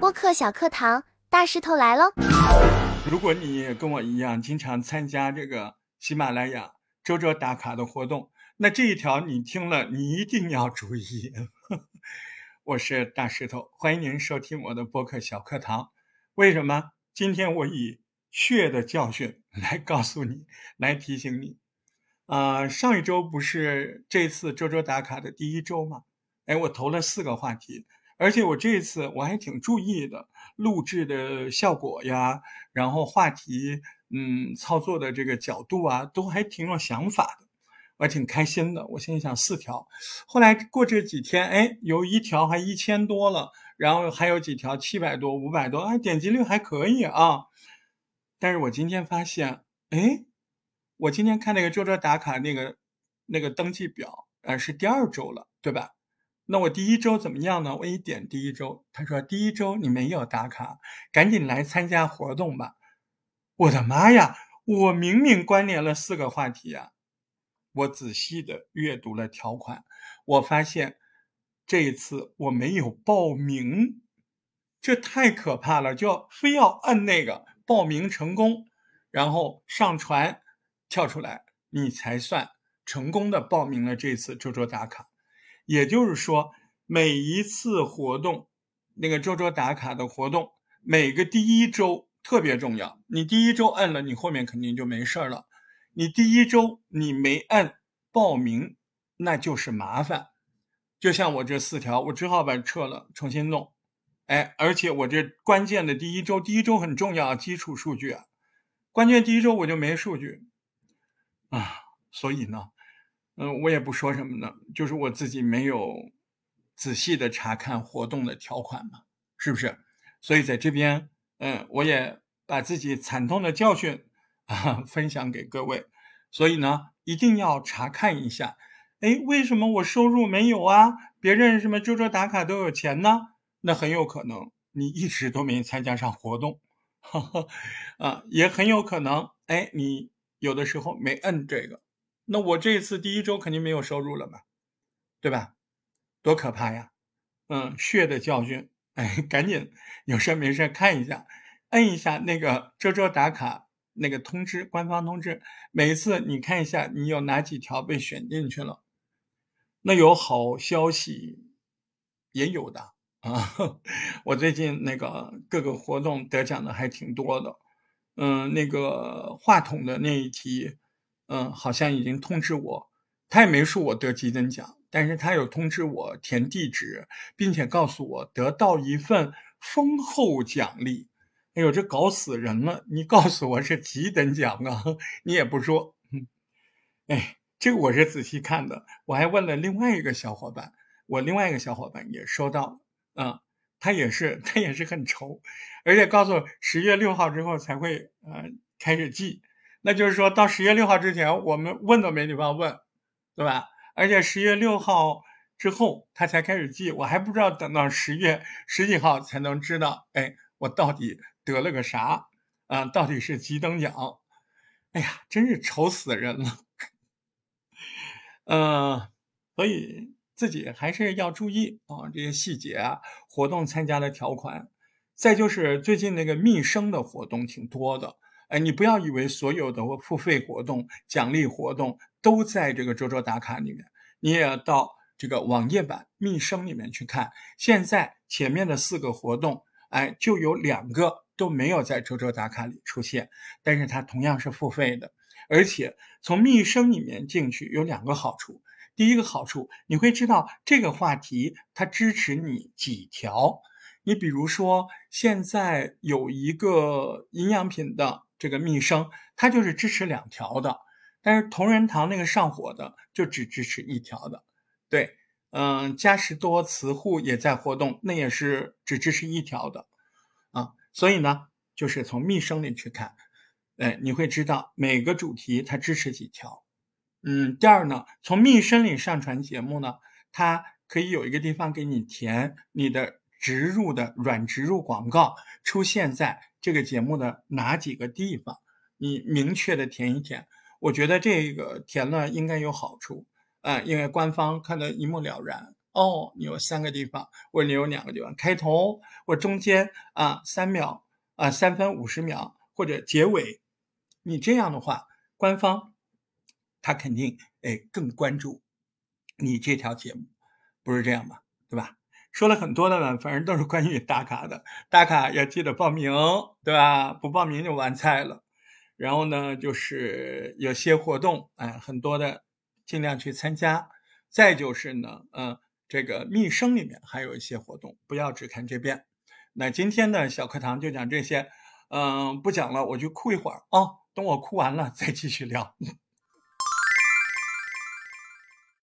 播客小课堂，大石头来喽！如果你跟我一样，经常参加这个喜马拉雅周周打卡的活动，那这一条你听了，你一定要注意。我是大石头，欢迎您收听我的播客小课堂。为什么今天我以血的教训来告诉你，来提醒你？啊，上一周不是这次周周打卡的第一周吗？哎，我投了四个话题，而且我这次我还挺注意的，录制的效果呀，然后话题，嗯，操作的这个角度啊，都还挺有想法的，我还挺开心的。我心里想四条，后来过这几天，哎，有一条还一千多了，然后还有几条七百多、五百多，哎，点击率还可以啊。但是我今天发现，哎。我今天看那个周周打卡那个那个登记表，呃，是第二周了，对吧？那我第一周怎么样呢？我一点第一周，他说第一周你没有打卡，赶紧来参加活动吧。我的妈呀！我明明关联了四个话题呀！我仔细的阅读了条款，我发现这一次我没有报名，这太可怕了！就非要按那个报名成功，然后上传。跳出来，你才算成功的报名了这次周周打卡。也就是说，每一次活动，那个周周打卡的活动，每个第一周特别重要。你第一周摁了，你后面肯定就没事儿了。你第一周你没按报名，那就是麻烦。就像我这四条，我只好把撤了，重新弄。哎，而且我这关键的第一周，第一周很重要，基础数据啊，关键第一周我就没数据。啊，所以呢，嗯，我也不说什么呢，就是我自己没有仔细的查看活动的条款嘛，是不是？所以在这边，嗯，我也把自己惨痛的教训啊分享给各位。所以呢，一定要查看一下，哎，为什么我收入没有啊？别人什么周周打卡都有钱呢？那很有可能你一直都没参加上活动，啊，也很有可能，哎，你。有的时候没摁这个，那我这一次第一周肯定没有收入了嘛，对吧？多可怕呀！嗯，血的教训，哎，赶紧有事没事看一下，摁一下那个周周打卡那个通知，官方通知，每一次你看一下你有哪几条被选进去了。那有好消息也有的啊，我最近那个各个活动得奖的还挺多的。嗯，那个话筒的那一题，嗯，好像已经通知我，他也没说我得几等奖，但是他有通知我填地址，并且告诉我得到一份丰厚奖励。哎呦，这搞死人了！你告诉我是几等奖啊？你也不说。嗯哎，这个我是仔细看的，我还问了另外一个小伙伴，我另外一个小伙伴也收到了，啊。他也是，他也是很愁，而且告诉十月六号之后才会呃开始寄，那就是说到十月六号之前，我们问都没地方问，对吧？而且十月六号之后他才开始寄，我还不知道等到十月十几号才能知道，哎，我到底得了个啥啊？到底是几等奖？哎呀，真是愁死人了。嗯，所以。自己还是要注意啊，这些细节啊，活动参加的条款，再就是最近那个密生的活动挺多的，哎，你不要以为所有的付费活动、奖励活动都在这个周周打卡里面，你也要到这个网页版密生里面去看。现在前面的四个活动，哎，就有两个都没有在周周打卡里出现，但是它同样是付费的，而且从密生里面进去有两个好处。第一个好处，你会知道这个话题它支持你几条。你比如说，现在有一个营养品的这个秘生，它就是支持两条的，但是同仁堂那个上火的就只支持一条的。对，嗯，嘉实多磁护也在活动，那也是只支持一条的啊。所以呢，就是从秘生里去看，哎，你会知道每个主题它支持几条。嗯，第二呢，从密生里上传节目呢，它可以有一个地方给你填你的植入的软植入广告出现在这个节目的哪几个地方，你明确的填一填，我觉得这个填了应该有好处啊，因为官方看得一目了然。哦，你有三个地方，或者你有两个地方，开头或中间啊，三秒啊，三分五十秒或者结尾，你这样的话，官方他肯定哎更关注你这条节目，不是这样吧？对吧？说了很多的呢，反正都是关于打卡的，打卡要记得报名，对吧？不报名就完菜了。然后呢，就是有些活动，哎，很多的尽量去参加。再就是呢，嗯。这个密生里面还有一些活动，不要只看这边。那今天的小课堂就讲这些，嗯，不讲了，我去哭一会儿啊，等我哭完了再继续聊。